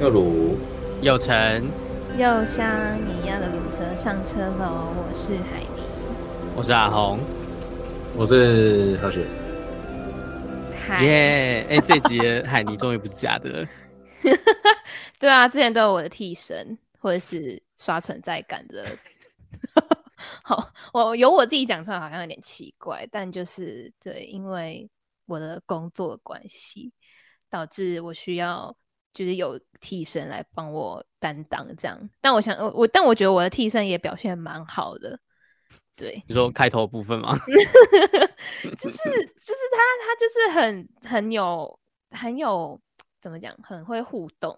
又如，又成，又像你一样的卤蛇上车喽！我是海尼，我是阿红，我是何雪。耶！哎，这集海尼终于不是假的了。对啊，之前都有我的替身，或者是刷存在感的。好，我由我自己讲出来好像有点奇怪，但就是对，因为我的工作关系，导致我需要。就是有替身来帮我担当这样，但我想我我，但我觉得我的替身也表现蛮好的。对，你说开头部分吗？就是就是他他就是很很有很有怎么讲，很会互动。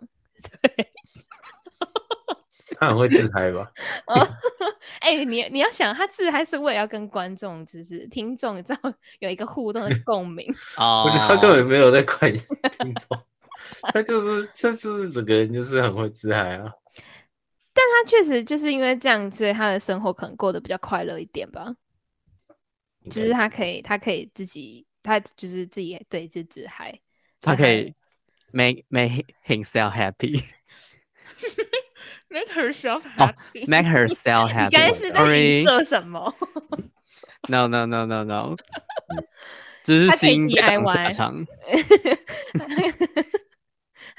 对，他很会自嗨吧？哎、欸，你你要想，他自嗨是为了要跟观众，就是听众，你知道有一个互动的共鸣。哦，我觉得他根本没有在管听众。他就是，他就是整个人就是很会自嗨啊。但他确实就是因为这样，所以他的生活可能过得比较快乐一点吧。就是他可以，他可以自己，他就是自己对自己自嗨。他可以 make make himself happy。make herself happy。Oh, make herself happy。你刚才是在影射什么？No no no no no。只是心被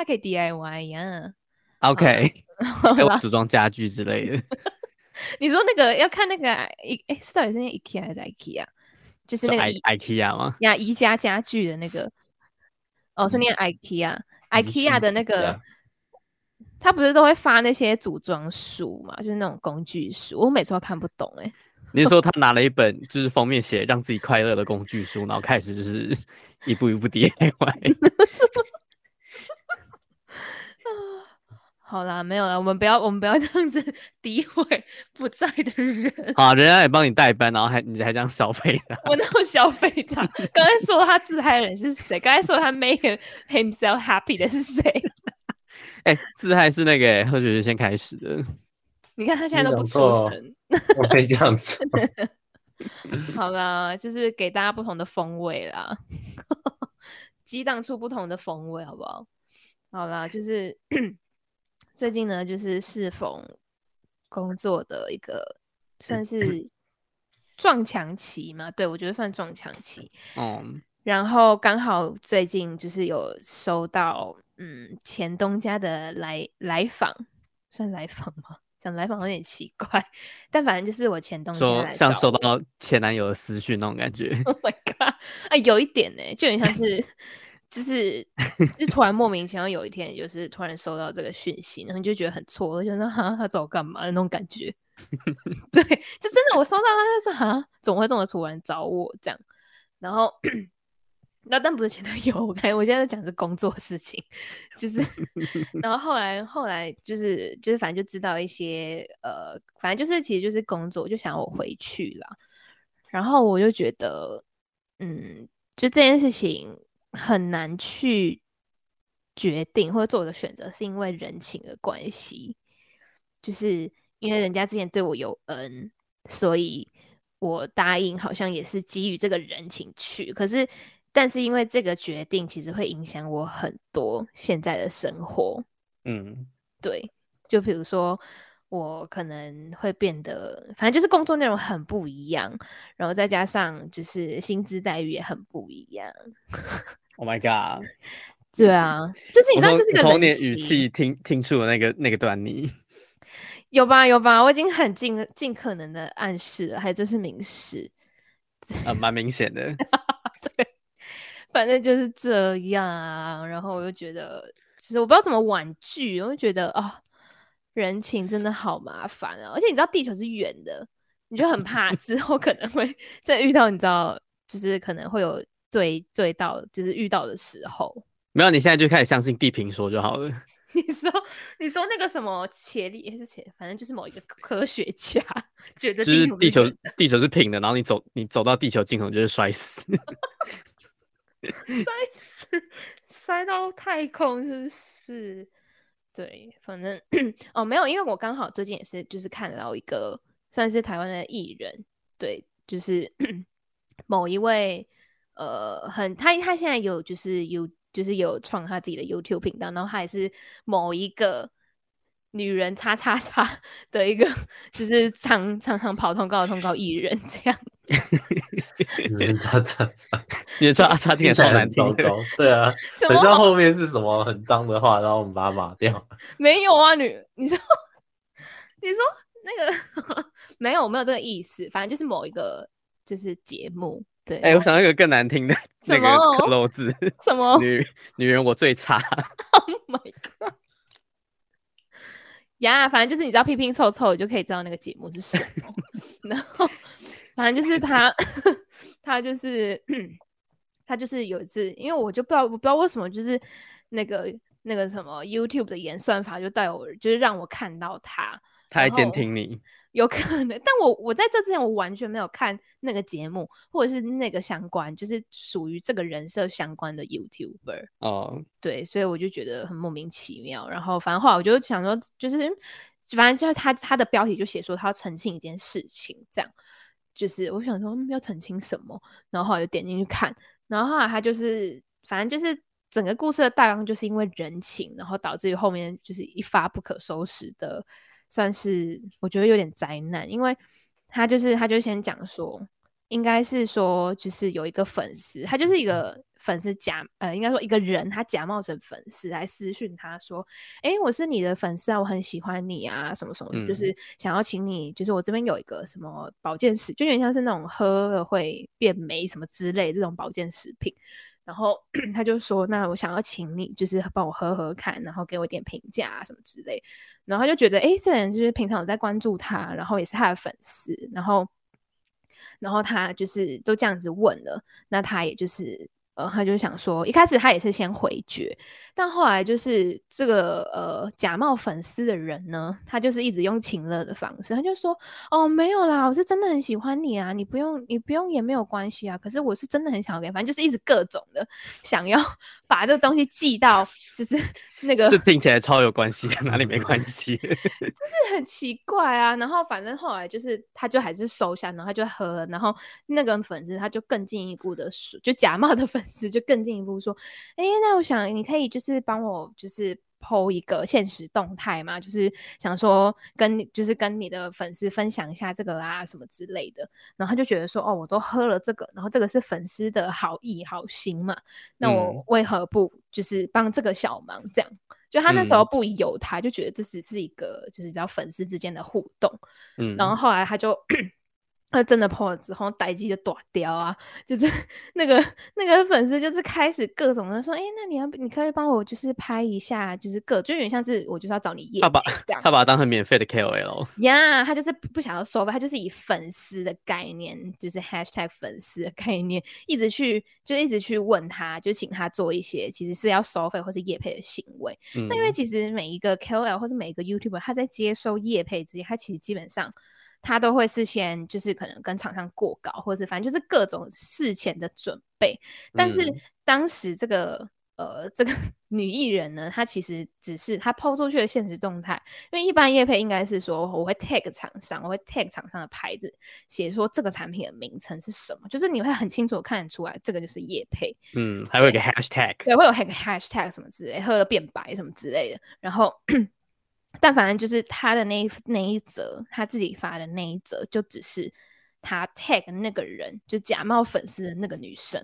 他可以 DIY 呀，OK，给我组装家具之类的。你说那个要看那个一哎，是到底是那 IKEA 还是 IKEA？就是那个 IKEA 吗？呀，宜家家具的那个。哦，是那个 IKEA，IKEA 的那个，他不是都会发那些组装书嘛？就是那种工具书，我每次都看不懂哎。你是说他拿了一本就是封面写让自己快乐的工具书，然后开始就是 一步一步 DIY。好啦，没有了，我们不要，我们不要这样子诋毁不在的人。好，人家也帮你代班，然后还你还这样消费他。我那有消费他？刚才说他自嗨的人是谁？刚才说他 make himself happy 的是谁？哎、欸，自嗨是那个何雪是先开始的。你看他现在都不出声。我可以这样子。好啦，就是给大家不同的风味啦，激荡出不同的风味，好不好？好啦，就是。最近呢，就是适逢工作的一个算是 撞墙期嘛，对，我觉得算撞墙期。嗯，然后刚好最近就是有收到嗯前东家的来来访，算来访吗？讲来访有点奇怪，但反正就是我前东家来像收到前男友的私讯那种感觉。Oh my god！哎，有一点呢，就很像是。就是，就突然莫名其妙有一天，就是突然收到这个讯息，然后你就觉得很错愕，就说哈，他找我干嘛的那种感觉。对，就真的我收到他就说哈，怎么会这么突然找我这样？然后那但不是前男友，我看我现在在讲的是工作事情，就是，然后后来后来就是就是反正就知道一些呃，反正就是其实就是工作，就想我回去了。然后我就觉得，嗯，就这件事情。很难去决定或者做一个选择，是因为人情的关系，就是因为人家之前对我有恩，所以我答应，好像也是基于这个人情去。可是，但是因为这个决定，其实会影响我很多现在的生活。嗯，对，就比如说我可能会变得，反正就是工作内容很不一样，然后再加上就是薪资待遇也很不一样。Oh my god！对啊，就是你知道，就是个从你语气听听出了那个那个端倪，有吧有吧？我已经很尽尽可能的暗示了，还就是明示，呃，蛮明显的。对，反正就是这样啊。然后我就觉得，其实我不知道怎么婉拒，我就觉得啊、哦，人情真的好麻烦啊。而且你知道，地球是圆的，你就很怕 之后可能会再遇到，你知道，就是可能会有。对对到就是遇到的时候，没有，你现在就开始相信地平说就好了。你说你说那个什么伽利还是伽，反正就是某一个科学家觉得就是地球地球是平的，然后你走你走到地球尽头就是摔死，摔死摔到太空是不是对，反正哦没有，因为我刚好最近也是就是看到一个算是台湾的艺人，对，就是 某一位。呃，很他他现在有就是有就是有创他自己的 YouTube 频道，然后他也是某一个女人叉叉叉 的一个，就是常常常跑通告的通告艺人这样。女人叉叉叉，女人叉叉听起来超难听，对啊，等下后面是什么很脏的话，然后我们把它码掉。没有啊，女，你说，你说那个没有没有这个意思，反正就是某一个就是节目。对，哎、欸，我想到一个更难听的那个克漏字，什么女女人我最差。Oh my god！呀，yeah, 反正就是你知道拼拼凑凑，你就可以知道那个节目是什么。然后，反正就是他，他就是他就是有一次，因为我就不知道，我不知道为什么，就是那个那个什么 YouTube 的演算法就带我，就是让我看到他，他还监听你。有可能，但我我在这之前我完全没有看那个节目，或者是那个相关，就是属于这个人设相关的 YouTuber 哦，对，所以我就觉得很莫名其妙。然后反正后来我就想说，就是反正就是他他的标题就写说他要澄清一件事情，这样就是我想说要澄清什么，然后后来就点进去看，然后后来他就是反正就是整个故事的大纲就是因为人情，然后导致于后面就是一发不可收拾的。算是我觉得有点灾难，因为他就是他就先讲说，应该是说就是有一个粉丝，他就是一个粉丝假呃，应该说一个人，他假冒成粉丝来私讯他说，哎、欸，我是你的粉丝啊，我很喜欢你啊，什么什么，嗯、就是想要请你，就是我这边有一个什么保健食，就有点像是那种喝了会变美什么之类这种保健食品。然后 他就说：“那我想要请你，就是帮我喝喝看，然后给我点评价啊什么之类。”然后他就觉得，哎，这人就是平常有在关注他，然后也是他的粉丝，然后，然后他就是都这样子问了，那他也就是。呃，他就想说，一开始他也是先回绝，但后来就是这个呃假冒粉丝的人呢，他就是一直用情勒的方式，他就说，哦，没有啦，我是真的很喜欢你啊，你不用你不用也没有关系啊，可是我是真的很想要给，反正就是一直各种的想要 把这个东西寄到，就是。那个，这听起来超有关系，哪里没关系？就是很奇怪啊。然后反正后来就是，他就还是收下，然后他就喝了。然后那个粉丝他就更进一步的说，就假冒的 粉丝就更进一步说，哎，那我想你可以就是帮我就是。PO 一个现实动态嘛，就是想说跟就是跟你的粉丝分享一下这个啊什么之类的，然后他就觉得说哦，我都喝了这个，然后这个是粉丝的好意好心嘛，那我为何不就是帮这个小忙？这样，就他那时候不疑有他，就觉得这只是一个就是只要粉丝之间的互动，嗯，然后后来他就。他真的 po 了之后，待机就断掉啊！就是 那个那个粉丝，就是开始各种的说：“哎、欸，那你要你可以帮我就是拍一下，就是各就有点像是我就是要找你业配。”他把他把他当成免费的 KOL。呀，yeah, 他就是不想要收费，他就是以粉丝的概念，就是 hashtag 粉丝的概念，一直去就一直去问他，就请他做一些其实是要收费或是业配的行为。那、嗯、因为其实每一个 KOL 或是每一个 YouTuber，他在接收业配之前，他其实基本上。他都会事先就是可能跟厂商过稿，或者是反正就是各种事前的准备。但是当时这个、嗯、呃这个 女艺人呢，她其实只是她抛出去的现实动态，因为一般业配应该是说我会 tag 厂商，我会 tag 厂商的牌子，写说这个产品的名称是什么，就是你会很清楚看得出来这个就是业配。嗯，还会有一个 hashtag，对，会有一个 hashtag 什么之类，喝了变白什么之类的，然后。但反正就是他的那一那一则，他自己发的那一则，就只是他 tag 那个人，就假冒粉丝的那个女生，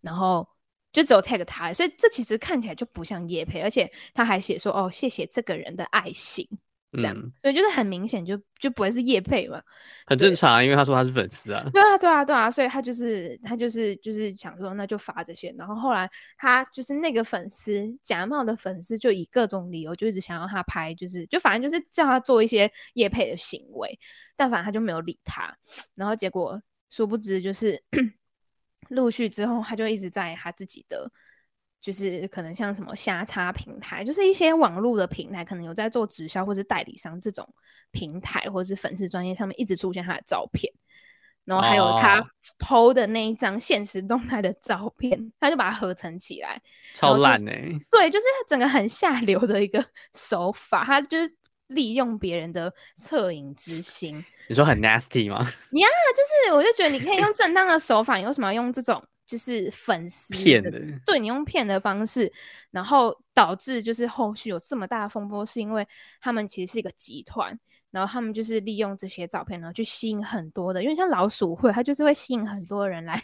然后就只有 tag 他，所以这其实看起来就不像叶培，而且他还写说：“哦，谢谢这个人的爱心。”这样，嗯、所以就是很明显，就就不会是叶配嘛，很正常啊，因为他说他是粉丝啊。对啊，对啊，对啊，所以他就是他就是就是想说，那就发这些。然后后来他就是那个粉丝假冒的粉丝，就以各种理由就一直想要他拍，就是就反正就是叫他做一些叶配的行为，但反正他就没有理他。然后结果殊不知，就是 陆续之后，他就一直在他自己的。就是可能像什么虾叉平台，就是一些网络的平台，可能有在做直销或是代理商这种平台，或者是粉丝专业上面一直出现他的照片，然后还有他 PO 的那一张现实动态的照片，哦、他就把它合成起来，超烂哎、欸！对，就是他整个很下流的一个手法，他就是利用别人的恻隐之心。你说很 nasty 吗？呀，yeah, 就是我就觉得你可以用正当的手法，你为什么要用这种？就是粉丝骗的，对你用骗的方式，然后导致就是后续有这么大的风波，是因为他们其实是一个集团，然后他们就是利用这些照片，然后去吸引很多的，因为像老鼠会，它就是会吸引很多人来。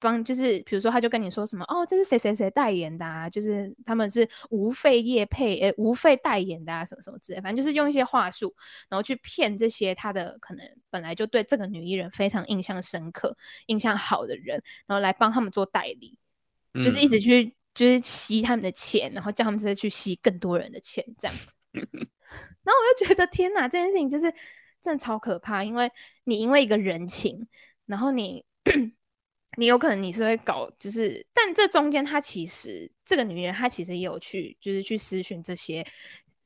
帮就是，比如说，他就跟你说什么哦，这是谁谁谁代言的啊？就是他们是无费业配，诶，无费代言的啊，什么什么之类，反正就是用一些话术，然后去骗这些他的可能本来就对这个女艺人非常印象深刻、印象好的人，然后来帮他们做代理，嗯、就是一直去就是吸他们的钱，然后叫他们再去吸更多人的钱，这样。然后我就觉得天哪，这件事情就是真的超可怕，因为你因为一个人情，然后你。你有可能你是会搞，就是，但这中间他其实这个女人她其实也有去，就是去私讯这些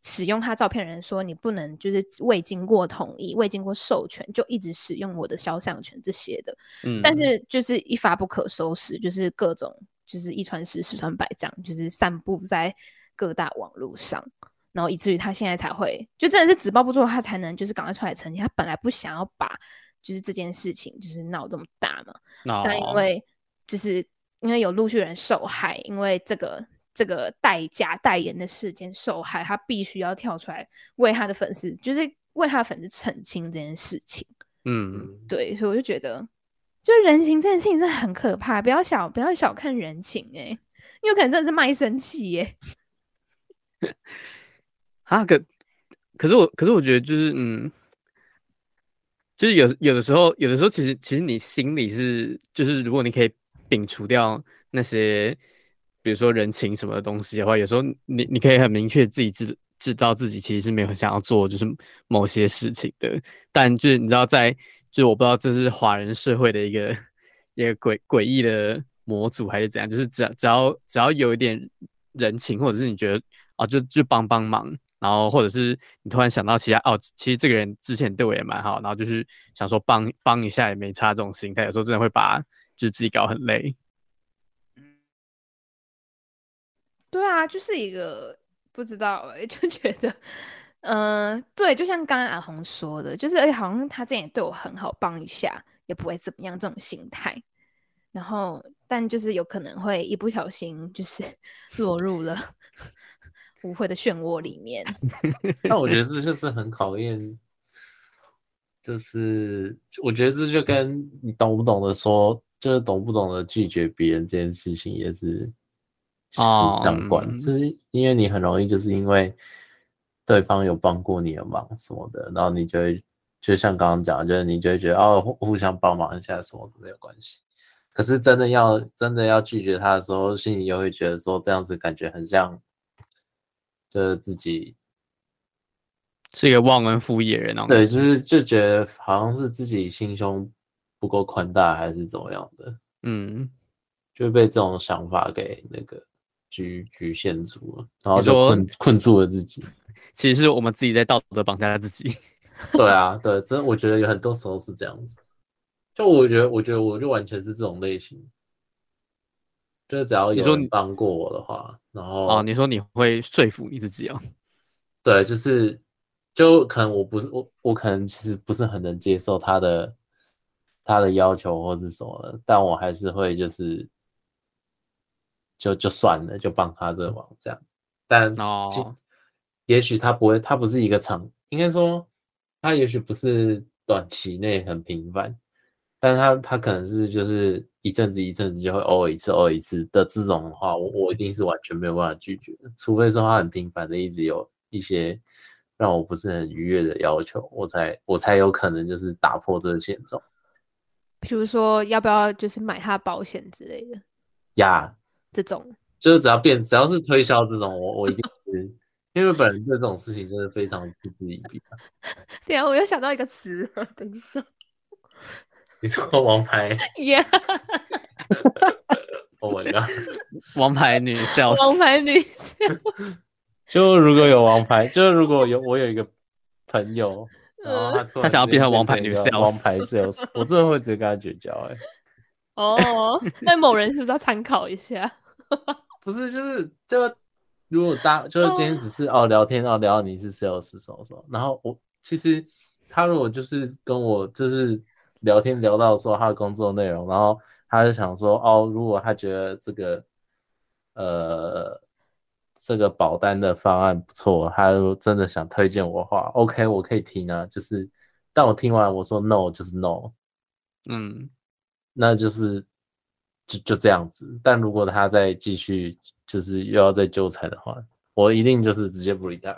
使用她照片的人说，你不能就是未经过同意、未经过授权就一直使用我的肖像权这些的。嗯，但是就是一发不可收拾，就是各种就是一传十、十传百这样，就是散布在各大网络上，然后以至于他现在才会就真的是纸包不住，他才能就是赶快出来澄清，他本来不想要把。就是这件事情就是闹这么大嘛，oh. 但因为就是因为有陆续人受害，因为这个这个代价代言的事件受害，他必须要跳出来为他的粉丝，就是为他的粉丝澄清这件事情。嗯，对，所以我就觉得，就人情这件事情真的很可怕，不要小不要小看人情哎、欸，因为可能真的是卖身契耶。啊，可可是我可是我觉得就是嗯。就是有有的时候，有的时候其实其实你心里是，就是如果你可以摒除掉那些，比如说人情什么的东西的话，有时候你你可以很明确自己知知道自己其实是没有想要做就是某些事情的。但就是你知道在，就是我不知道这是华人社会的一个一个诡诡异的模组还是怎样，就是只要只要只要有一点人情，或者是你觉得啊就就帮帮忙。然后，或者是你突然想到其他哦，其实这个人之前对我也蛮好，然后就是想说帮帮一下也没差这种心态，有时候真的会把就自己搞很累。对啊，就是一个不知道哎，就觉得，嗯、呃，对，就像刚刚阿红说的，就是哎，好像他之前也对我很好，帮一下也不会怎么样这种心态。然后，但就是有可能会一不小心就是 落入了。不会的漩涡里面，那我觉得这就是很考验，就是我觉得这就跟你懂不懂得说，就是懂不懂得拒绝别人这件事情也是相关，哦、就是因为你很容易就是因为对方有帮过你的忙什么的，然后你就会就像刚刚讲，就是你就会觉得哦，互相帮忙一下什么都没有关系，可是真的要真的要拒绝他的时候，心里又会觉得说这样子感觉很像。就是自己是一个忘恩负义的人，对，就是就觉得好像是自己心胸不够宽大，还是怎么样的，嗯，就被这种想法给那个局局限住了，然后就困困住了自己。其实是我们自己在道德绑架自己。对啊，对，真的我觉得有很多时候是这样子。就我觉得，我觉得我就完全是这种类型。就是只要有人帮过我的话，然后哦，你说你会说服你自己啊？对，就是就可能我不是我，我可能其实不是很能接受他的他的要求或是什么的，但我还是会就是就就算了，就帮他这个忙这样。但哦，也许他不会，他不是一个长，应该说他也许不是短期内很频繁，但他他可能是就是。一阵子一阵子就会偶尔一次偶尔一次的这种的话，我我一定是完全没有办法拒绝的，除非说他很频繁的一直有一些让我不是很愉悦的要求，我才我才有可能就是打破这个现状。比如说要不要就是买他保险之类的呀这种就是只要变只要是推销这种，我我一定是因为本人对这种事情真的非常嗤之以鼻。对啊，我又想到一个词，等一下。你说 王牌？Yeah，Oh my god，王牌女 sales，王牌女 sales。就如果有王牌，就如果有我有一个朋友，然后他他想要变成王牌女 sales，王牌 sales，我真的会直接跟他绝交哎。哦，那某人是不是要参考一下？不是，就是就如果大就是今天只是哦聊天哦聊到你是 sales 什么什么，然后我其实他如果就是跟我就是。聊天聊到说他的工作内容，然后他就想说，哦，如果他觉得这个，呃，这个保单的方案不错，他真的想推荐我的话，OK，我可以听啊。就是，但我听完我说 no 就是 no，嗯，那就是就就这样子。但如果他再继续，就是又要再纠缠的话，我一定就是直接不理他。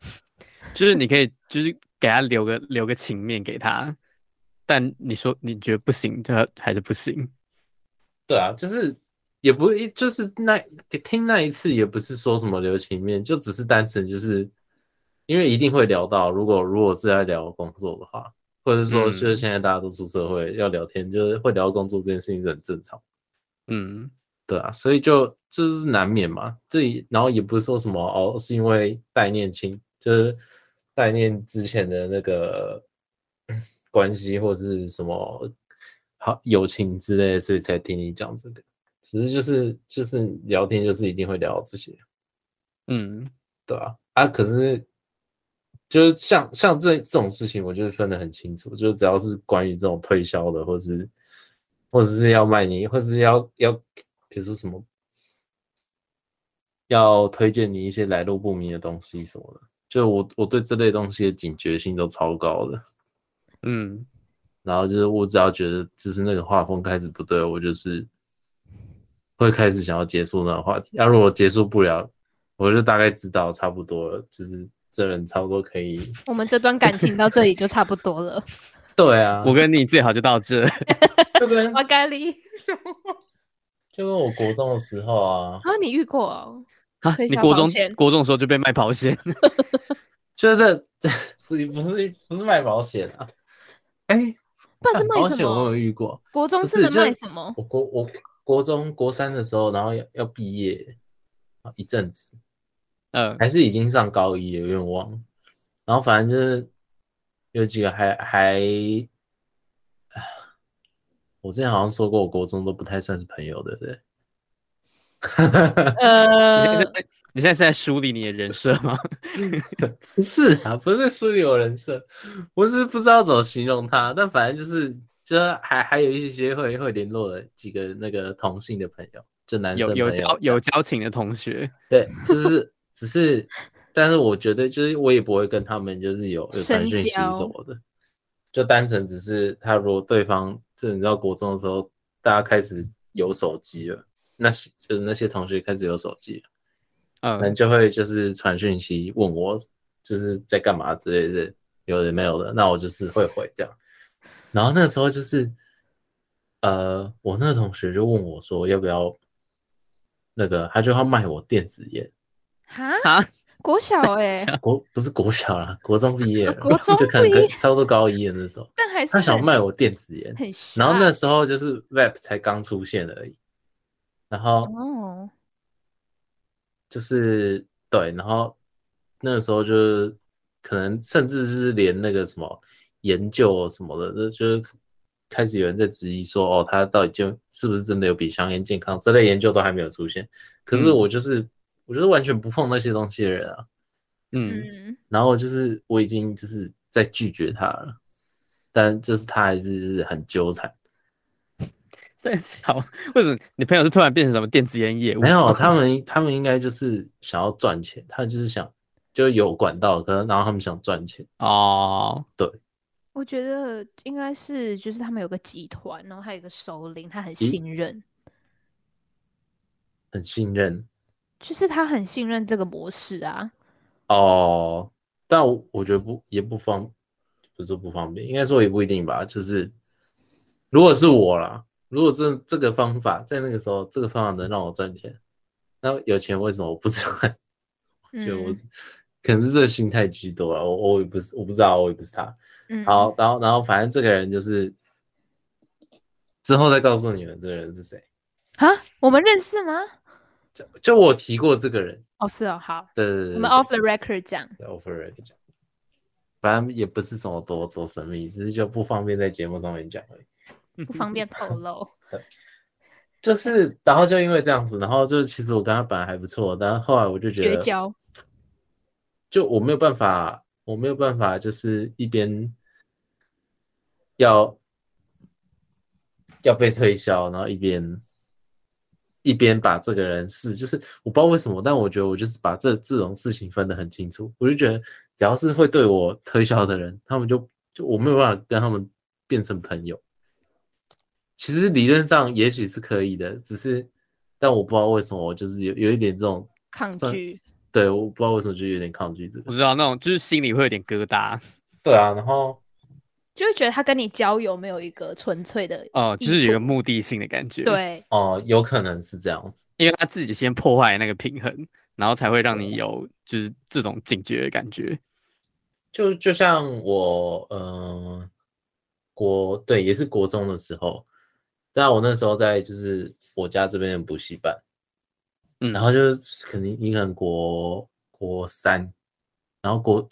就是你可以，就是给他留个留个情面给他，但你说你觉得不行，他还是不行。对啊，就是也不就是那听那一次也不是说什么留情面，就只是单纯就是因为一定会聊到，如果如果是在聊工作的话，或者说就是现在大家都出社会要聊天，嗯、就是会聊工作这件事情是很正常。嗯，对啊，所以就这是难免嘛。这然后也不是说什么哦，是因为代念青，就是。概念之前的那个关系或是什么好友情之类的，所以才听你讲这个。只是就是就是聊天，就是一定会聊这些。嗯，对啊，啊，可是就是像像这这种事情，我就是分得很清楚。就只要是关于这种推销的，或是或者是要卖你，或是要要比如说什么要推荐你一些来路不明的东西什么的。就我我对这类东西的警觉性都超高的，嗯，然后就是我只要觉得就是那个画风开始不对，我就是会开始想要结束那个话题。要、啊、如果结束不了，我就大概知道差不多了，就是这人差不多可以。我们这段感情到这里就差不多了。对啊，我跟你最好就到这。就跟我咖喱，就跟我国中的时候啊。啊，你遇过哦。啊！你国中国中的时候就被卖保险，就是这这不是不是不是卖保险啊？哎、欸，不是卖什么？我有遇过。国中是卖什么？我国我国中国三的时候，然后要要毕业一阵子，嗯，还是已经上高一，有点忘了。然后反正就是有几个还还，我之前好像说过，我国中都不太算是朋友，对不对？呃，你现在是在梳理你的人设吗？不是啊，不是梳理我人设，我是不知道怎么形容他，但反正就是，就还还有一些会会联络的几个那个同性的朋友，就男生有有交有交情的同学，对，就是只是，但是我觉得就是我也不会跟他们就是有有传讯息什么的，就单纯只是他如果对方就你知道国中的时候，大家开始有手机了。那些就是那些同学开始有手机，嗯，可能就会就是传讯息问我就是在干嘛之类的，有的没有的，那我就是会回这样。然后那时候就是，呃，我那个同学就问我说要不要那个，他就要卖我电子烟。哈？国小哎、欸，国不是国小啦，国中毕业。了，国中就可能差不多高一的那时候，但还是他想卖我电子烟，然后那时候就是 Vape 才刚出现而已。然后哦，就是对，然后那个时候就是可能甚至是连那个什么研究什么的，那就是开始有人在质疑说，哦，他到底就是不是真的有比香烟健康？这类研究都还没有出现。可是我就是、嗯、我就是完全不碰那些东西的人啊，嗯，然后就是我已经就是在拒绝他了，但就是他还是就是很纠缠。在想，为什么你朋友是突然变成什么电子烟业务？没有，他们他们应该就是想要赚钱，他们就是想就有管道，可能然后他们想赚钱哦。对，我觉得应该是就是他们有个集团，然后还有一个首领，他很信任，很信任，就是他很信任这个模式啊。哦，但我我觉得不也不方，不是不方便，应该说也不一定吧。就是如果是我啦。如果这这个方法在那个时候，这个方法能让我赚钱，那有钱为什么我不赚？就 我、嗯、可能是这个心态居多了。我我也不是，我不知道，我也不是他。嗯，好，然后然后反正这个人就是之后再告诉你们这个人是谁啊？我们认识吗？就就我提过这个人哦，是哦，好，对对对，我们 off the record 讲，off the record 讲，反正也不是什么多多神秘，只是就不方便在节目上面讲而已。不方便透 露，就是，然后就因为这样子，然后就其实我跟他本来还不错，但是后来我就觉得绝交，就我没有办法，我没有办法，就是一边要要被推销，然后一边一边把这个人是，就是我不知道为什么，但我觉得我就是把这这种事情分得很清楚。我就觉得，只要是会对我推销的人，他们就就我没有办法跟他们变成朋友。其实理论上也许是可以的，只是但我不知道为什么，我就是有有一点这种抗拒。对，我不知道为什么就有点抗拒这个。我知道那种就是心里会有点疙瘩。对啊，然后。就会觉得他跟你交友没有一个纯粹的哦，就是有个目的性的感觉。对，哦，有可能是这样子，因为他自己先破坏那个平衡，然后才会让你有就是这种警觉的感觉。就就像我，嗯、呃，国对，也是国中的时候，但我那时候在就是我家这边的补习班，嗯，然后就是肯定你可能国国三，然后国，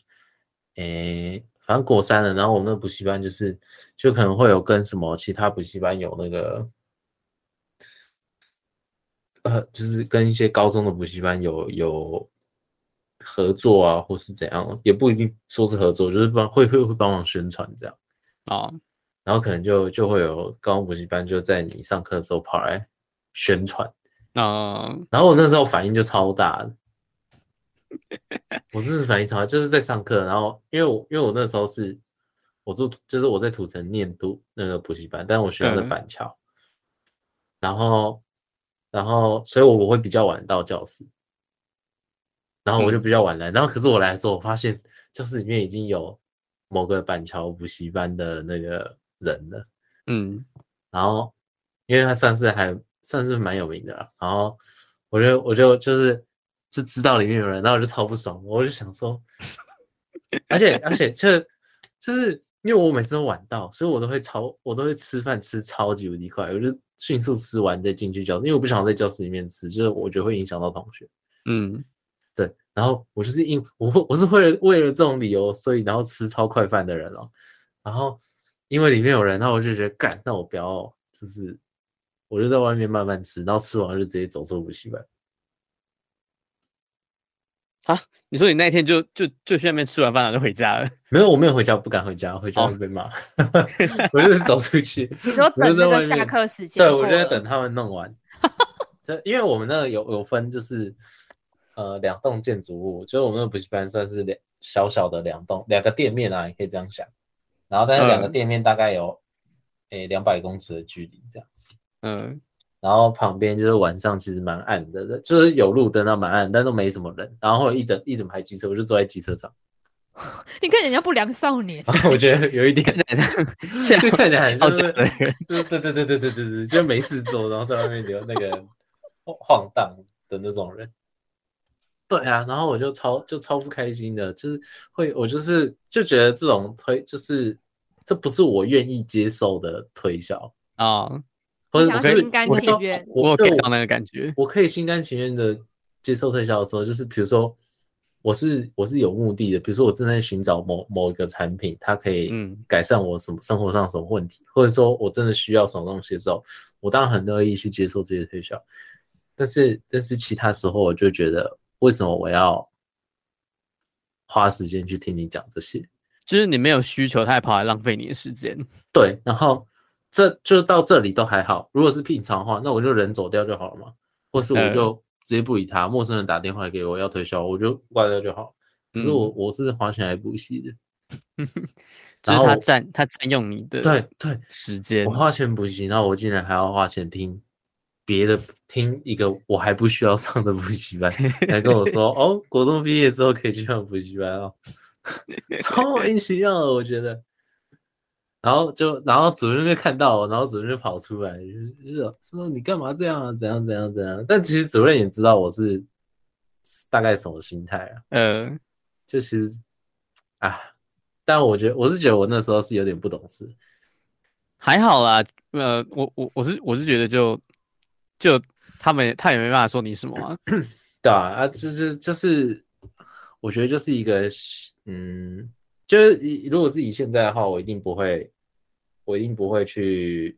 诶、欸。反正国三了，然后我们那个补习班就是，就可能会有跟什么其他补习班有那个，呃，就是跟一些高中的补习班有有合作啊，或是怎样，也不一定说是合作，就是帮会会会帮忙宣传这样啊，哦、然后可能就就会有高中补习班就在你上课的时候跑来宣传啊，哦、然后我那时候反应就超大的。我真是反应超大，就是在上课，然后因为我因为我那时候是我住，就是我在土城念读那个补习班，但是我学校在板桥，嗯、然后然后所以我我会比较晚到教室，然后我就比较晚来，嗯、然后可是我来的时候，我发现教室里面已经有某个板桥补习班的那个人的，嗯，然后因为他算是还算是蛮有名的，然后我就我就就是。就知道里面有人，然后我就超不爽，我就想说，而且而且就就是因为我每次都晚到，所以我都会超我都会吃饭吃超级无敌快，我就迅速吃完再进去教室，因为我不想在教室里面吃，就是我觉得会影响到同学。嗯，对。然后我就是因我我是为了为了这种理由，所以然后吃超快饭的人哦。然后因为里面有人，然后我就觉得干，那我不要，就是我就在外面慢慢吃，然后吃完就直接走出补习班。啊！你说你那一天就就就去那边吃完饭然后就回家了？没有，我没有回家，我不敢回家，回家会被骂。我就是走出去。你说等那个下课时间？对，我就在等他们弄完。就因为我们那个有有分，就是呃两栋建筑物，就是我们的补习班算是两小小的两栋两个店面啊，你可以这样想。然后，但是两个店面大概有诶两百公尺的距离，这样。嗯，然后旁边就是晚上其实蛮暗的，就是有路灯，啊蛮暗，但都没什么人。然后一整一整排机车，我就坐在机车上。你看人家不良少年，我觉得有一点，现在看起来就对对对对对对对对，就没事做，然后在外面留那个晃晃荡的那种人。对啊，然后我就超就超不开心的，就是会我就是就觉得这种推就是这不是我愿意接受的推销啊。我可以心甘情愿，我有看到那个感觉。我可以心甘情愿的接受推销的时候，就是比如说，我是我是有目的的，比如说我正在寻找某某一个产品，它可以改善我什么生活上什么问题，或者说我真的需要什么东西的时候，我当然很乐意去接受这些推销。但是但是其他时候，我就觉得为什么我要花时间去听你讲这些？就是你没有需求，他还跑来浪费你的时间。对，然后。这就到这里都还好，如果是平常的话，那我就人走掉就好了嘛，或是我就直接不理他。陌生人打电话给我要推销，我就挂掉就好。可是我我是花钱来补习的，然后他占他占用你的对对时间，我花钱补习，然后我竟然还要花钱听别的听一个我还不需要上的补习班，来跟我说哦，国中毕业之后可以去上补习班哦，超莫名其妙的，我觉得。然后就，然后主任就看到我，然后主任就跑出来，就是说你干嘛这样啊？怎样怎样怎样？但其实主任也知道我是大概什么心态啊。嗯、呃，就其实啊，但我觉得我是觉得我那时候是有点不懂事，还好啦。呃，我我我是我是觉得就就他们他也没办法说你什么啊。对啊，啊，就是就是，我觉得就是一个嗯，就是如果是以现在的话，我一定不会。我一定不会去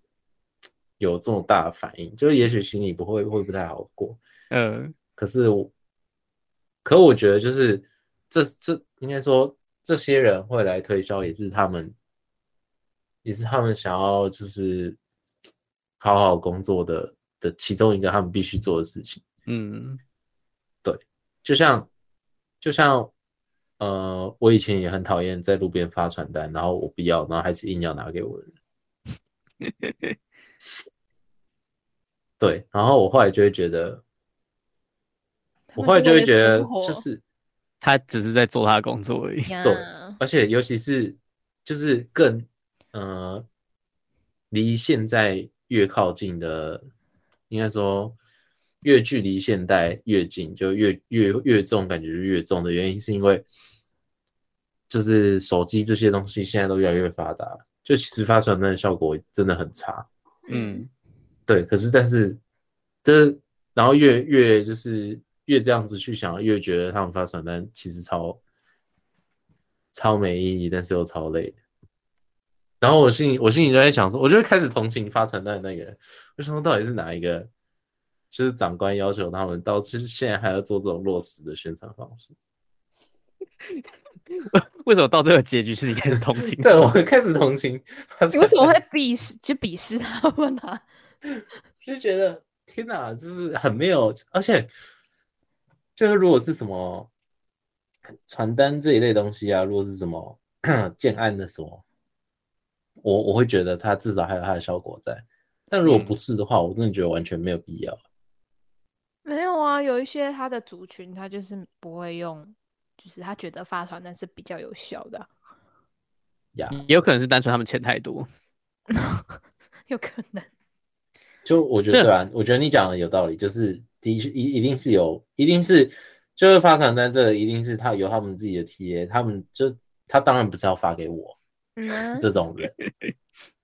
有这么大的反应，就是也许心里不会会不太好过，嗯，可是我，可我觉得就是这这应该说这些人会来推销，也是他们，也是他们想要就是好好工作的的其中一个他们必须做的事情。嗯，对，就像就像呃，我以前也很讨厌在路边发传单，然后我不要，然后还是硬要拿给我的人。对，然后我后来就会觉得，我后来就会觉得，就是他只是在做他的工作而已。对，而且尤其是就是更呃，离现在越靠近的，应该说越距离现代越近，就越越越重，感觉是越重的原因，是因为就是手机这些东西现在都越来越发达，就其实发传单的效果真的很差。嗯。对，可是但是，但是然后越越就是越这样子去想，越觉得他们发传单其实超超没意义，但是又超累。然后我心里我心里就在想说，我就会开始同情发传单的那个人，为什么到底是哪一个？就是长官要求他们到，其实现在还要做这种落实的宣传方式。为什么到这个结局是你开始同情？对，我开始同情。你为什么会鄙视？就鄙视他们啊？就觉得天哪，就是很没有，而且就是如果是什么传单这一类东西啊，如果是什么 建案的什么，我我会觉得它至少还有它的效果在。但如果不是的话，我真的觉得完全没有必要。没有啊，有一些他的族群，他就是不会用，就是他觉得发传单是比较有效的啊。呀，也有可能是单纯他们钱太多，有可能。就我觉得对啊，我觉得你讲的有道理，就是的确一一定是有，一定是就是发传单这个一定是他有他们自己的 TA，他们就他当然不是要发给我，嗯，这种人，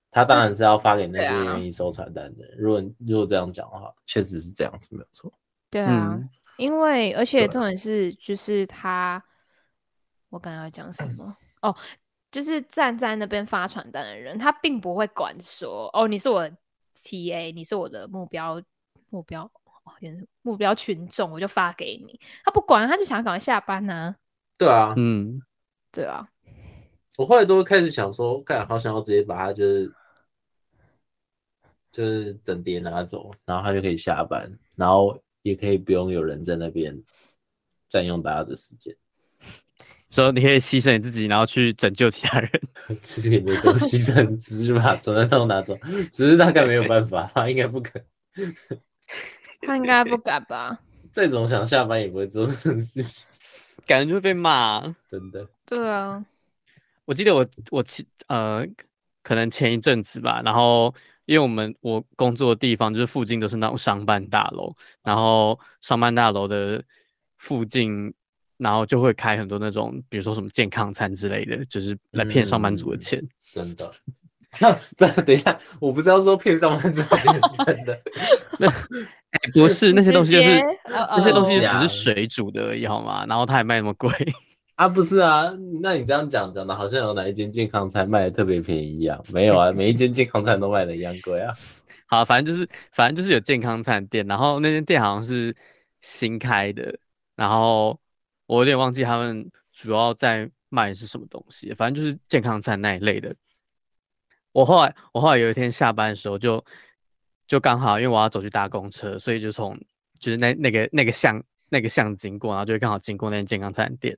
他当然是要发给那些愿意收传单的人。如果如果这样讲的话，确实是这样子，没有错。对啊，因为而且重点是就是他，我刚刚要讲什么？哦，就是站在那边发传单的人，他并不会管说哦，你是我。T A，你是我的目标目标哦，目标群众，我就发给你。他不管，他就想赶快下班呢、啊。对啊，嗯，对啊。我后来都开始想说，干好想要直接把他就是就是整碟拿走，然后他就可以下班，然后也可以不用有人在那边占用大家的时间。说你可以牺牲你自己，然后去拯救其他人。其实也没有牺牲，只是把传单都拿走。只是大概没有办法，他应该不肯。他应该不敢吧？再怎么想下班也不会做这种事情，感觉就会被骂。真的。对啊，我记得我我前呃，可能前一阵子吧，然后因为我们我工作的地方就是附近都是那种商办大楼，然后商办大楼的附近。然后就会开很多那种，比如说什么健康餐之类的，就是来骗上班族的钱。嗯、真的？那等一下，我不知道说骗上班族的钱，真的？那、欸、不是那些东西，就是那些东西只是水煮的而已，好吗？然后他还卖那么贵啊？不是啊？那你这样讲讲的，好像有哪一间健康餐卖的特别便宜一样？没有啊，每一间健康餐都卖的一样贵啊。好，反正就是反正就是有健康餐店，然后那间店好像是新开的，然后。我有点忘记他们主要在卖是什么东西，反正就是健康餐那一类的。我后来，我后来有一天下班的时候就，就刚好因为我要走去搭公车，所以就从就是那那个那个巷那个巷经过，然后就刚好经过那间健康餐店。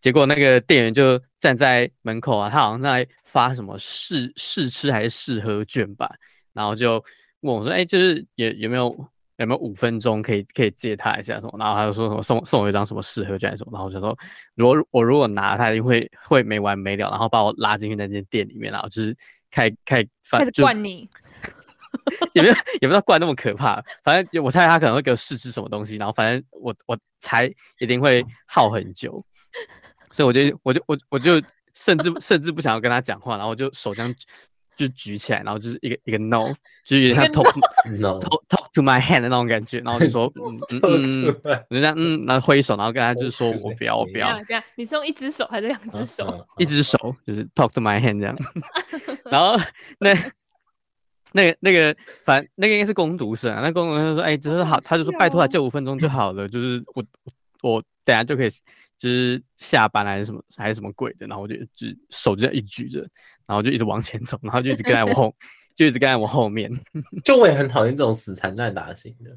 结果那个店员就站在门口啊，他好像在发什么试试吃还是试喝券吧，然后就问我说：“哎、欸，就是有有没有？”有没有五分钟可以可以借他一下什么？然后他就说什么送送我一张什么试喝券什么？然后我就说，如果我如果拿他，一定会会没完没了，然后把我拉进去那间店里面，然后就是开开开始灌你，也没有也不知道灌那么可怕。反正我猜他可能会给我试吃什么东西，然后反正我我猜一定会耗很久，所以我就我就我我就甚至甚至不想要跟他讲话，然后我就手这样。就举起来，然后就是一个一个 no，就是有点像 talk no talk talk to my hand 的那种感觉，然后就说嗯 嗯嗯，人家嗯，然后挥手，然后跟他就是说我不要我不要。这样，你是用一只手还是两只手？一只手，就是 talk to my hand 这样。然后那那个那个反那个应该是工读生，那工读生说哎，只是好，他就说拜托他就五分钟就好了，就是我我等下就可以。就是下班还是什么还是什么鬼的，然后我就就手就这样一举着，然后就一直往前走，然后就一直跟在我后，就一直跟在我后面。就我也很讨厌这种死缠烂打型的。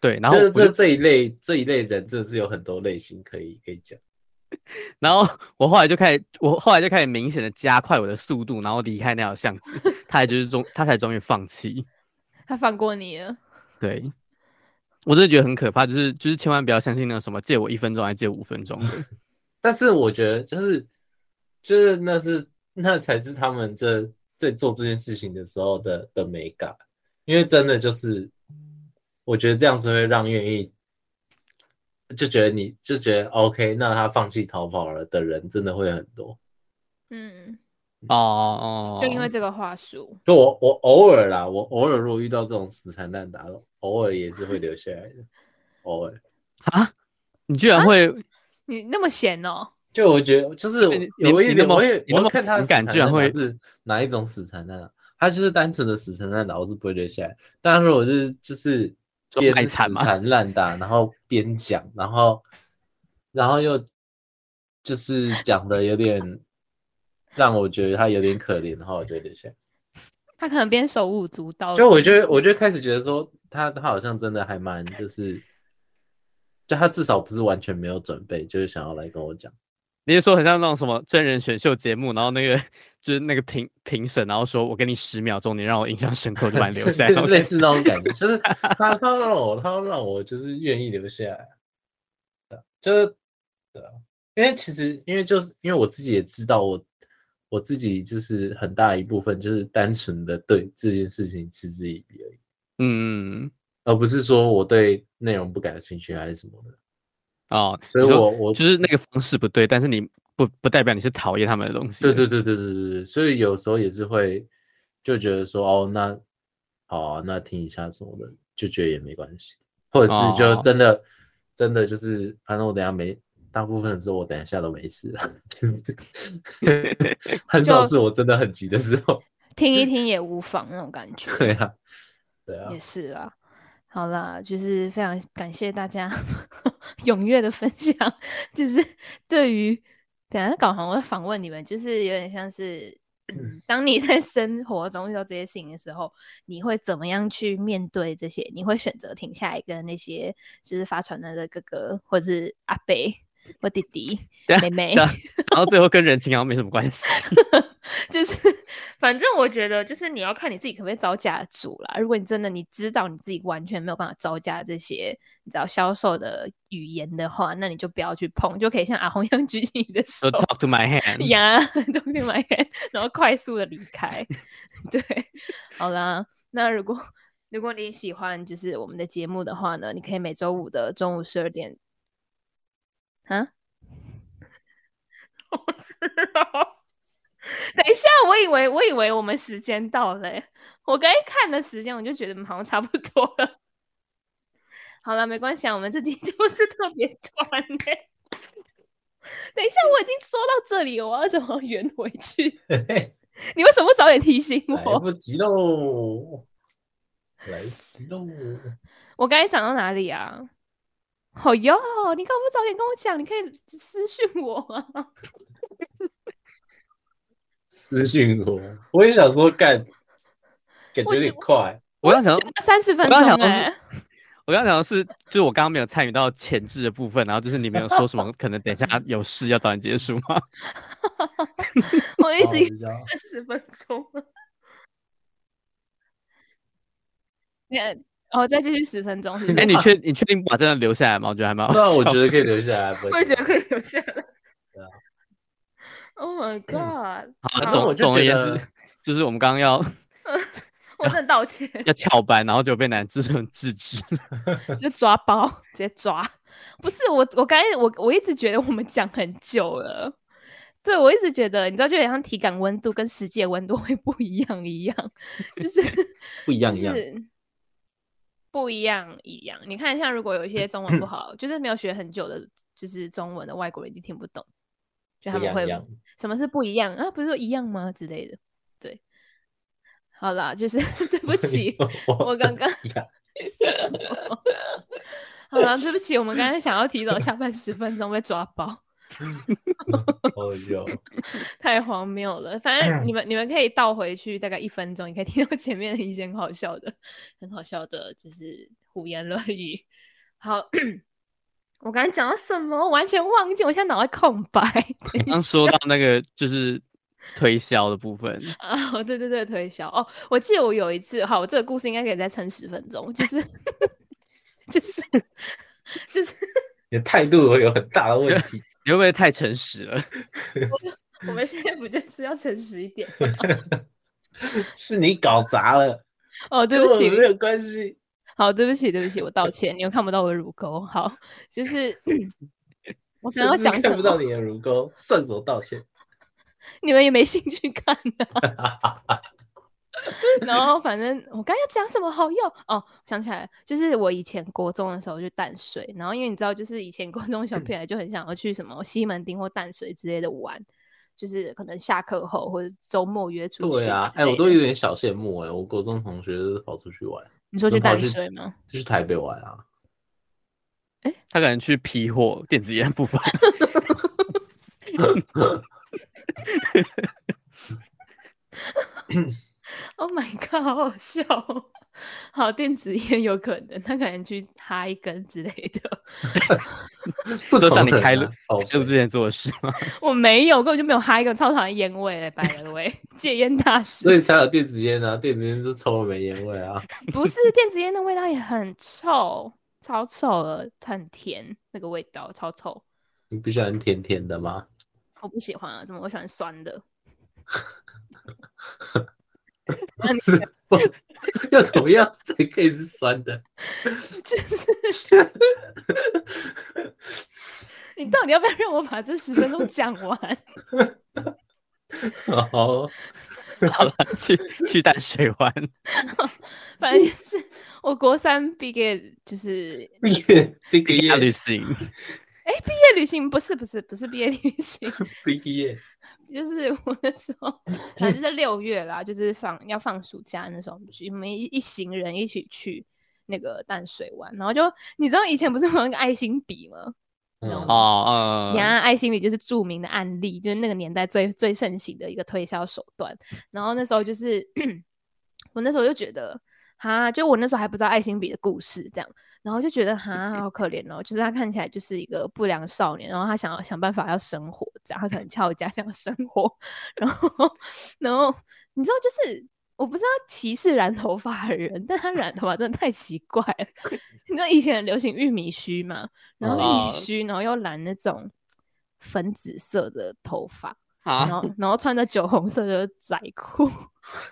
对，然后这这这一类这一类人真的是有很多类型可以可以讲。然后我后来就开始，我后来就开始明显的加快我的速度，然后离开那条巷子。他也就是终，他才终于放弃。他放过你了。对，我真的觉得很可怕，就是就是千万不要相信那个什么借我一分钟还借五分钟。但是我觉得就是就是那是那才是他们这在做这件事情的时候的的美感，因为真的就是我觉得这样子会让愿意就觉得你就觉得 OK，那他放弃逃跑了的人真的会很多。嗯，哦哦，就因为这个话术，就我我偶尔啦，我偶尔如果遇到这种死缠烂打的，偶尔也是会留下来的，偶尔。啊，你居然会。你那么闲哦？就我觉得，就是有一点，我也我看他感居然会？是哪一种死缠烂打，他就是单纯的死缠烂打，我是不会留下来。但是我就是就是边死缠烂打，然后边讲，然后然后又就是讲的有点 让我觉得他有点可怜的话，我就会留下来。他可能边手舞足蹈，就我觉得，我就开始觉得说他他好像真的还蛮就是。就他至少不是完全没有准备，就是想要来跟我讲。你是说很像那种什么真人选秀节目，然后那个 就是那个评评审，然后说我给你十秒钟，你让我印象深刻，就把你留下来，类似那种感觉。就是他他让我他让我就是愿意留下来，就是对啊，因为其实因为就是因为我自己也知道我我自己就是很大一部分就是单纯的对这件事情嗤之以鼻而已。嗯。而不是说我对内容不感兴趣还是什么的哦，所以我我就是那个方式不对，但是你不不代表你是讨厌他们的东西。对对对对对对对，所以有时候也是会就觉得说哦，那好啊，那听一下什么的，就觉得也没关系，或者是就真的、哦、真的就是反正我等下没，大部分的时候我等一下都没事了 很少是我真的很急的时候，听一听也无妨那种感觉。对啊，对啊，也是啊。好啦，就是非常感谢大家踊跃的分享。就是对于本来搞好我在访问你们，就是有点像是，嗯，当你在生活中遇到这些事情的时候，你会怎么样去面对这些？你会选择停下来跟那些就是发传单的哥哥，或者是阿伯。我弟弟、妹妹，然后最后跟人情好像没什么关系，就是反正我觉得，就是你要看你自己可不可以招架得住啦。如果你真的你知道你自己完全没有办法招架这些你知道销售的语言的话，那你就不要去碰，就可以像阿红一样举起你的手，talk to my hand，呀、yeah,，talk to my hand，然后快速的离开。对，好啦，那如果如果你喜欢就是我们的节目的话呢，你可以每周五的中午十二点。啊！我知道。等一下，我以为我以为我们时间到了，我刚一看的时间，我就觉得好像差不多了。好了，没关系，我们这集就是特别短嘞。等一下，我已经说到这里，我要怎么圆回去？你为什么不早点提醒我？来不及喽！来不及喽！我刚才讲到哪里啊？好哟，你干嘛不早点跟我讲？你可以私信我啊！私信我，我也想说干，感觉有点快。我刚想三十分钟哎，我刚想的 是，就是我刚刚没有参与到前置的部分，然后就是你没有说什么，可能等一下有事要早点结束吗？我一直三十分钟。你。哦，再继续十分钟。哎、欸，你确你确定把这段留下来吗？我觉得还蛮好笑。那 我觉得可以留下来。我也觉得可以留下来。对啊。Oh my god！好，好总总而言之，就是我们刚刚要，我真的道歉。要翘班，然后就被男主人制止，就抓包，直接抓。不是我，我刚才我我一直觉得我们讲很久了。对，我一直觉得，你知道，就好像体感温度跟实际的温度会不一样一样，就是不一样一样。不一样，一样。你看，像如果有一些中文不好，就是没有学很久的，就是中文的外国人，就听不懂，就他们会什么是不一样啊？不是说一样吗？之类的。对，好啦，就是 对不 起，我刚刚 好了，对不起，我们刚才想要提早下班十分钟被抓包。好笑，太荒谬了。反正你们 你们可以倒回去大概一分钟，你可以听到前面的一些很好笑的、很好笑的，就是胡言乱语。好，我刚才讲到什么？我完全忘记，我现在脑袋空白。刚说到那个就是推销的部分啊，对对对，推销哦。我记得我有一次，好，我这个故事应该可以再撑十分钟，就是就是就是你的态度有很大的问题，你会不会太诚实了？我们现在不就是要诚实一点？是你搞砸了哦，对不起，没有关系。好，对不起，对不起，我道歉。你又看不到我的乳沟，好，就是我想要讲什么？看不到你的乳沟，顺手道歉。你们也没兴趣看的。然后反正我刚要讲什么好用哦，想起来，就是我以前国中的时候去淡水，然后因为你知道，就是以前国中小屁孩就很想要去什么西门町或淡水之类的玩，就是可能下课后或者周末约出去。对啊，哎、欸，我都有点小羡慕哎、欸，我国中同学都跑出去玩。你说去淡水吗？就是台北玩啊？哎、欸，他可能去批货电子烟部分。Oh my god，好好笑哦！好，电子烟有可能，他可能去哈一根之类的。不都像你开录录之前做的事吗？我没有，根本就没有哈一根，超讨厌烟味嘞，拜了喂，戒烟大师。所以才有电子烟啊，电子烟是抽了没烟味啊？不是，电子烟的味道也很臭，超臭的，很甜，那个味道超臭。你不喜欢甜甜的吗？我不喜欢啊，怎么我喜欢酸的？要怎么样才可以是酸的？就 是你到底要不要让我把这十分钟讲完？好，好了，去去淡水玩。反正就是我国三毕业，就是毕业毕业旅行。哎，毕业旅行不是不是不是毕业旅行，毕业。就是我那时候，反正就是六月啦，就是放要放暑假那时候，我们一一行人一起去那个淡水玩，然后就你知道以前不是有那个爱心笔吗？哦，嗯，你看爱心笔就是著名的案例，就是那个年代最最盛行的一个推销手段。然后那时候就是 我那时候就觉得，哈，就我那时候还不知道爱心笔的故事，这样。然后就觉得 哈，好可怜哦，就是他看起来就是一个不良少年，然后他想要想办法要生活，这样他可能翘家这样生活，然后然后你知道，就是我不知道歧视染头发的人，但他染头发真的太奇怪了。你知道以前很流行玉米须嘛，然后玉米须，然后又染那种粉紫色的头发，然后然后穿着酒红色的仔裤，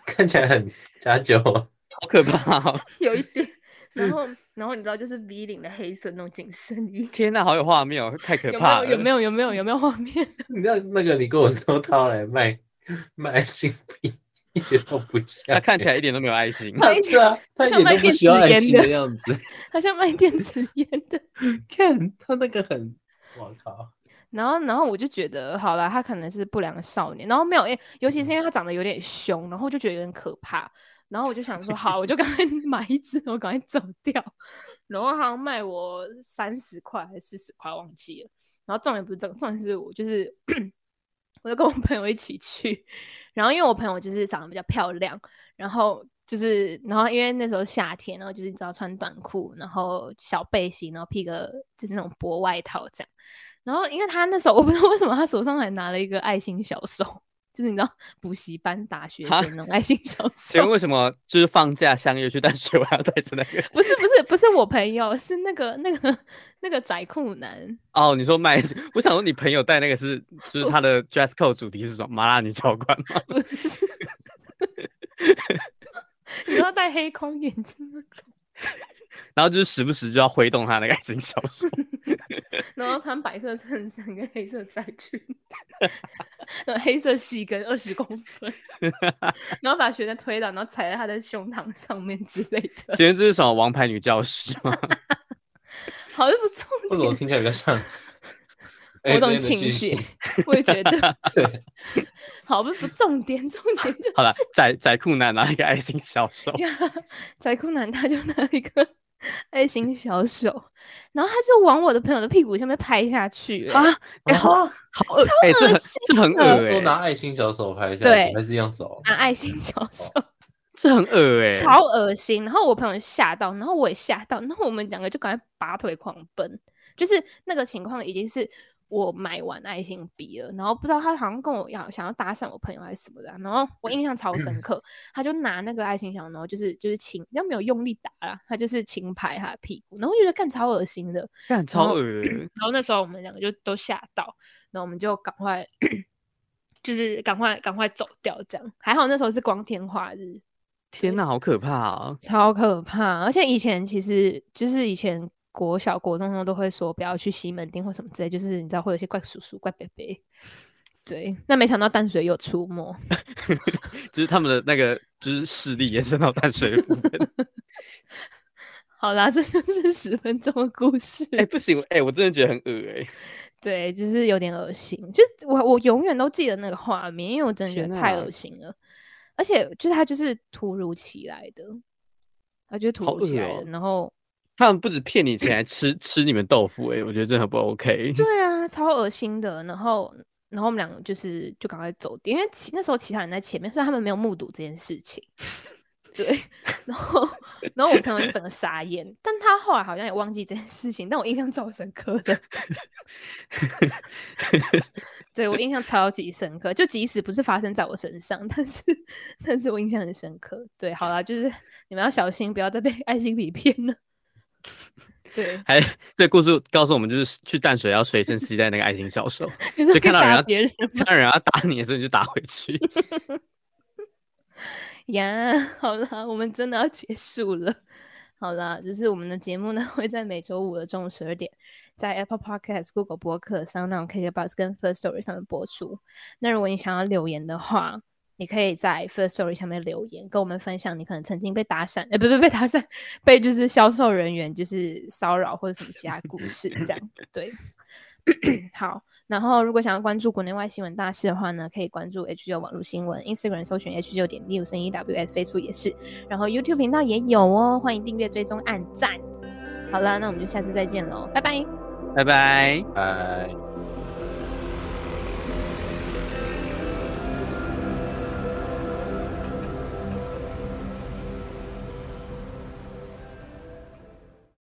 看起来很假酒，好可怕哦，有一点，然后。然后你知道，就是 V 领的黑色那种紧身衣。天哪，好有画面哦，太可怕了！有没有？有没有？有没有画面？你知道那个？你跟我说他要来卖卖爱心笔，一点都不像。他看起来一点都没有爱心。是啊，他一点都不需要爱心的样子。他像卖电子烟的。看他那个很，我靠。然后，然后我就觉得，好了，他可能是不良少年。然后没有，尤其是因为他长得有点凶，然后就觉得有点可怕。然后我就想说，好，我就赶快买一支，我赶快走掉。然后好像卖我三十块还是四十块，忘记了。然后重点不是这个，重点是我就是，我就跟我朋友一起去。然后因为我朋友就是长得比较漂亮，然后就是，然后因为那时候夏天，然后就是你知道穿短裤，然后小背心，然后披个就是那种薄外套这样。然后因为他那时候我不知道为什么他手上还拿了一个爱心小手。就是你知道补习班大学生那种爱心小手，请问为什么就是放假相约去淡水玩要带着那个？不是不是不是我朋友，是那个那个那个仔裤男。哦，你说卖？我想说你朋友带那个是就是他的 dress code 主题是什么？麻辣女教官吗？不是，你要戴黑框眼镜那种。然后就是时不时就要挥动他那个爱心小手，然后穿白色衬衫跟黑色窄裙，黑色细跟二十公分，然后把学生推倒，然后踩在他的胸膛上面之类的。今天这是什么王牌女教师吗？好像不重点，为什么听起来比较像 某种倾斜？我也觉得。好不不重点，重点就是好了，窄窄裤男拿一个爱心小手，窄裤男他就拿一个。爱心小手，然后他就往我的朋友的屁股下面拍下去、欸，啊，然后，好，好恶，心、欸，这很这很恶、欸，说拿爱心小手拍下去，对，还是用手拿爱心小手，哦、这很恶哎、欸，超恶心。然后我朋友吓到，然后我也吓到，然后我们两个就赶快拔腿狂奔，就是那个情况已经是。我买完爱心笔了，然后不知道他好像跟我要想要搭讪我朋友还是什么的，然后我印象超深刻，他就拿那个爱心小，然后就是就是轻，要没有用力打啦，他就是轻拍他的屁股，然后我觉得干超恶心的，干超恶，然后那时候我们两个就都吓到，然后我们就赶快 就是赶快赶快走掉，这样。还好那时候是光天化日，天哪，好可怕啊，超可怕，而且以前其实就是以前。国小、国中中都会说不要去西门町或什么之类，就是你知道会有些怪叔叔、怪伯伯。对，那没想到淡水有出没，就是他们的那个就是势力延伸到淡水部分。好啦，这就是十分钟的故事。哎、欸，不行，哎、欸，我真的觉得很恶哎、欸。对，就是有点恶心。就我我永远都记得那个画面，因为我真的觉得太恶心了。啊、而且就是他就是突如其来的，他就突如其来的，然后。他们不止骗你钱，还吃吃你们豆腐、欸，哎，我觉得真的很不 OK。对啊，超恶心的。然后，然后我们两个就是就赶快走掉，因为其那时候其他人在前面，所以他们没有目睹这件事情。对，然后，然后我朋友就整个傻眼，但他后来好像也忘记这件事情，但我印象超深刻的。对，我印象超级深刻，就即使不是发生在我身上，但是，但是我印象很深刻。对，好啦，就是你们要小心，不要再被爱心笔骗了。对，还这故事告诉我们，就是去淡水要随身携带那个爱心小手，就看到人家看到人家打你的时候，你就打回去。呀，yeah, 好了，我们真的要结束了。好了，就是我们的节目呢，会在每周五的中午十二点，在 Apple Podcast、Google 播客、SoundOn、KKBox 跟 Firstory 上面播出。那如果你想要留言的话，你可以在 First Story 下面留言，跟我们分享你可能曾经被打讪，哎，不不被打讪，被就是销售人员就是骚扰或者什么其他故事这样。对，好。然后如果想要关注国内外新闻大事的话呢，可以关注 H 九网络新闻，Instagram 搜寻 H 九点 News NEWS，Facebook 也是，然后 YouTube 频道也有哦，欢迎订阅、追踪、按赞。好了，那我们就下次再见喽，拜拜，拜拜，拜。